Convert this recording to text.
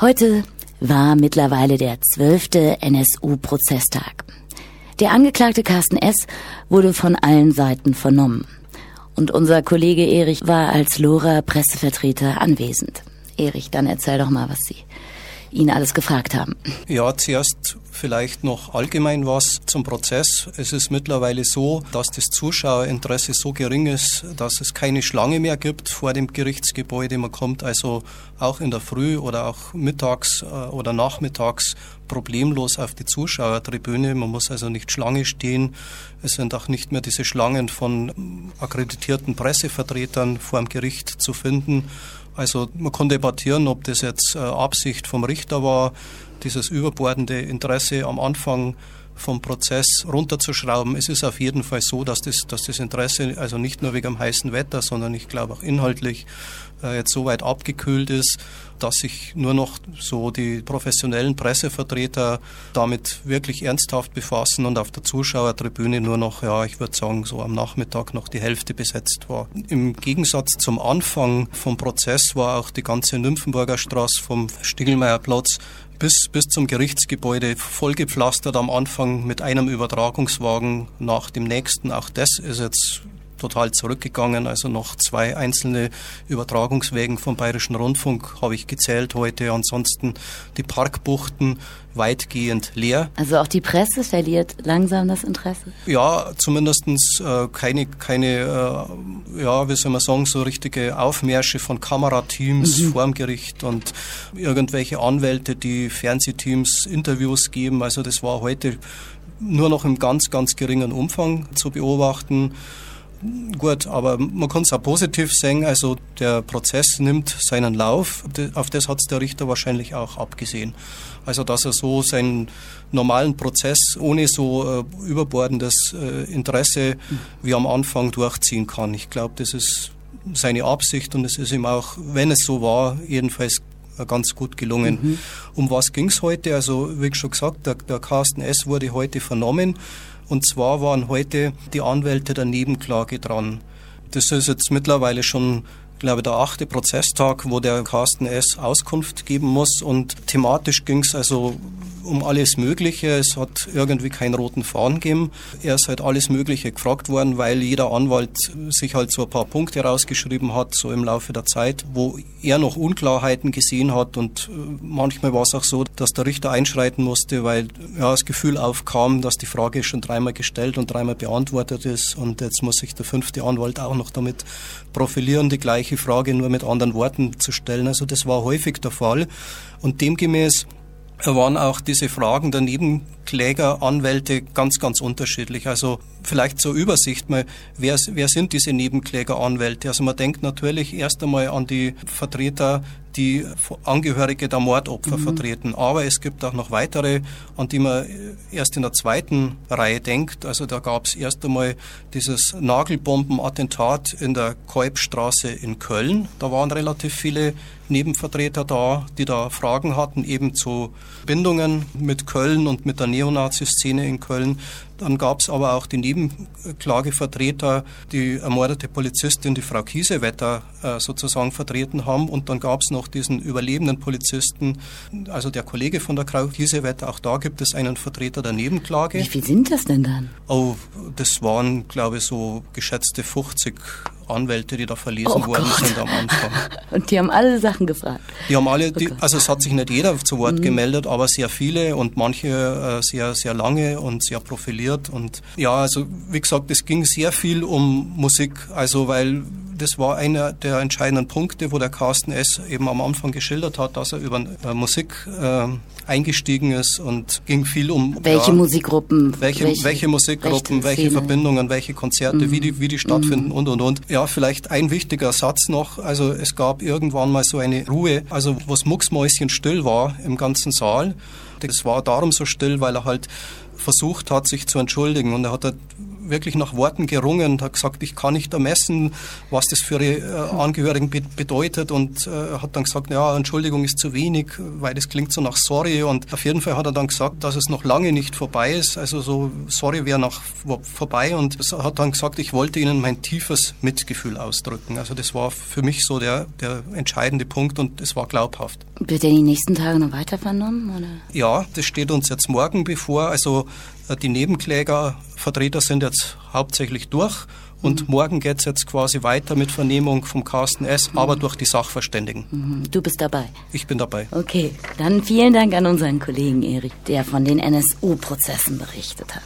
Heute war mittlerweile der zwölfte NSU-Prozesstag. Der Angeklagte Carsten S. wurde von allen Seiten vernommen. Und unser Kollege Erich war als Lora Pressevertreter anwesend. Erich, dann erzähl doch mal, was Sie ihn alles gefragt haben. Ja, zuerst vielleicht noch allgemein was zum Prozess. Es ist mittlerweile so, dass das Zuschauerinteresse so gering ist, dass es keine Schlange mehr gibt vor dem Gerichtsgebäude. Man kommt also auch in der Früh oder auch mittags äh, oder nachmittags problemlos auf die Zuschauertribüne. Man muss also nicht Schlange stehen. Es sind auch nicht mehr diese Schlangen von akkreditierten Pressevertretern vor dem Gericht zu finden. Also man kann debattieren, ob das jetzt äh, Absicht vom Richter war, dieses überbordende Interesse am Anfang vom Prozess runterzuschrauben. Es ist auf jeden Fall so, dass das, dass das Interesse also nicht nur wegen dem heißen Wetter, sondern ich glaube auch inhaltlich äh, jetzt so weit abgekühlt ist, dass sich nur noch so die professionellen Pressevertreter damit wirklich ernsthaft befassen und auf der Zuschauertribüne nur noch, ja, ich würde sagen, so am Nachmittag noch die Hälfte besetzt war. Im Gegensatz zum Anfang vom Prozess war auch die ganze Nymphenburger Straße vom Stigelmeierplatz bis, bis zum Gerichtsgebäude vollgepflastert am Anfang mit einem Übertragungswagen nach dem nächsten. Auch das ist jetzt total zurückgegangen. Also noch zwei einzelne Übertragungswegen vom Bayerischen Rundfunk habe ich gezählt heute. Ansonsten die Parkbuchten weitgehend leer. Also auch die Presse verliert langsam das Interesse? Ja, zumindestens äh, keine, keine äh, ja, wie soll man sagen, so richtige Aufmärsche von Kamerateams mhm. vorm Gericht und irgendwelche Anwälte, die Fernsehteams Interviews geben. Also das war heute nur noch im ganz, ganz geringen Umfang zu beobachten. Gut, aber man kann es auch positiv sehen. Also der Prozess nimmt seinen Lauf. Auf das hat der Richter wahrscheinlich auch abgesehen. Also dass er so seinen normalen Prozess ohne so äh, überbordendes äh, Interesse wie am Anfang durchziehen kann. Ich glaube, das ist seine Absicht und es ist ihm auch, wenn es so war, jedenfalls ganz gut gelungen. Mhm. Um was ging es heute? Also wie schon gesagt, der, der Carsten S. wurde heute vernommen. Und zwar waren heute die Anwälte der Nebenklage dran. Das ist jetzt mittlerweile schon glaube der achte Prozesstag, wo der Carsten S. Auskunft geben muss. Und thematisch ging es also um alles Mögliche. Es hat irgendwie keinen roten Faden gegeben. Er ist halt alles Mögliche gefragt worden, weil jeder Anwalt sich halt so ein paar Punkte rausgeschrieben hat, so im Laufe der Zeit, wo er noch Unklarheiten gesehen hat. Und äh, manchmal war es auch so, dass der Richter einschreiten musste, weil ja, das Gefühl aufkam, dass die Frage schon dreimal gestellt und dreimal beantwortet ist. Und jetzt muss sich der fünfte Anwalt auch noch damit profilieren, die gleiche Frage nur mit anderen Worten zu stellen. Also das war häufig der Fall. Und demgemäß waren auch diese Fragen der Nebenklägeranwälte ganz, ganz unterschiedlich. Also vielleicht zur Übersicht mal, wer, wer sind diese Nebenklägeranwälte? Also man denkt natürlich erst einmal an die Vertreter die Angehörige der Mordopfer mhm. vertreten. Aber es gibt auch noch weitere, an die man erst in der zweiten Reihe denkt. Also da gab es erst einmal dieses Nagelbombenattentat in der Kolbstraße in Köln. Da waren relativ viele Nebenvertreter da, die da Fragen hatten, eben zu Bindungen mit Köln und mit der Neonazi-Szene in Köln. Dann gab es aber auch die Nebenklagevertreter, die ermordete Polizistin, die Frau Kiesewetter, äh, sozusagen vertreten haben. Und dann gab es noch diesen überlebenden Polizisten, also der Kollege von der Frau Kiesewetter. Auch da gibt es einen Vertreter der Nebenklage. Wie viel sind das denn dann? Oh, das waren, glaube ich, so geschätzte 50 Anwälte, die da verlesen oh worden Gott. sind am Anfang. Und die haben alle Sachen gefragt. Die haben alle, die, also es hat sich nicht jeder zu Wort mhm. gemeldet, aber sehr viele und manche äh, sehr, sehr lange und sehr profiliert. Und ja, also wie gesagt, es ging sehr viel um Musik, also weil das war einer der entscheidenden Punkte, wo der Carsten S. eben am Anfang geschildert hat, dass er über äh, Musik äh, eingestiegen ist und ging viel um welche ja, Musikgruppen, welche, welche, welche Musikgruppen, welche Verbindungen, welche Konzerte, mhm. wie die wie die stattfinden mhm. und und und. Ja, vielleicht ein wichtiger Satz noch. Also es gab irgendwann mal so eine Ruhe, also wo es mucksmäuschen still war im ganzen Saal. Das war darum so still, weil er halt versucht hat, sich zu entschuldigen und er hat halt wirklich nach Worten gerungen und hat gesagt, ich kann nicht ermessen, was das für ihre äh, Angehörigen be bedeutet und äh, hat dann gesagt, ja, Entschuldigung ist zu wenig, weil das klingt so nach sorry und auf jeden Fall hat er dann gesagt, dass es noch lange nicht vorbei ist, also so sorry wäre noch vorbei und hat dann gesagt, ich wollte ihnen mein tiefes Mitgefühl ausdrücken. Also das war für mich so der, der entscheidende Punkt und es war glaubhaft. Wird er die nächsten Tage noch weiter vernommen? Oder? Ja, das steht uns jetzt morgen bevor. Also die Nebenklägervertreter sind jetzt hauptsächlich durch und mhm. morgen geht es jetzt quasi weiter mit Vernehmung vom Carsten S., mhm. aber durch die Sachverständigen. Mhm. Du bist dabei? Ich bin dabei. Okay, dann vielen Dank an unseren Kollegen Erik, der von den NSU-Prozessen berichtet hat.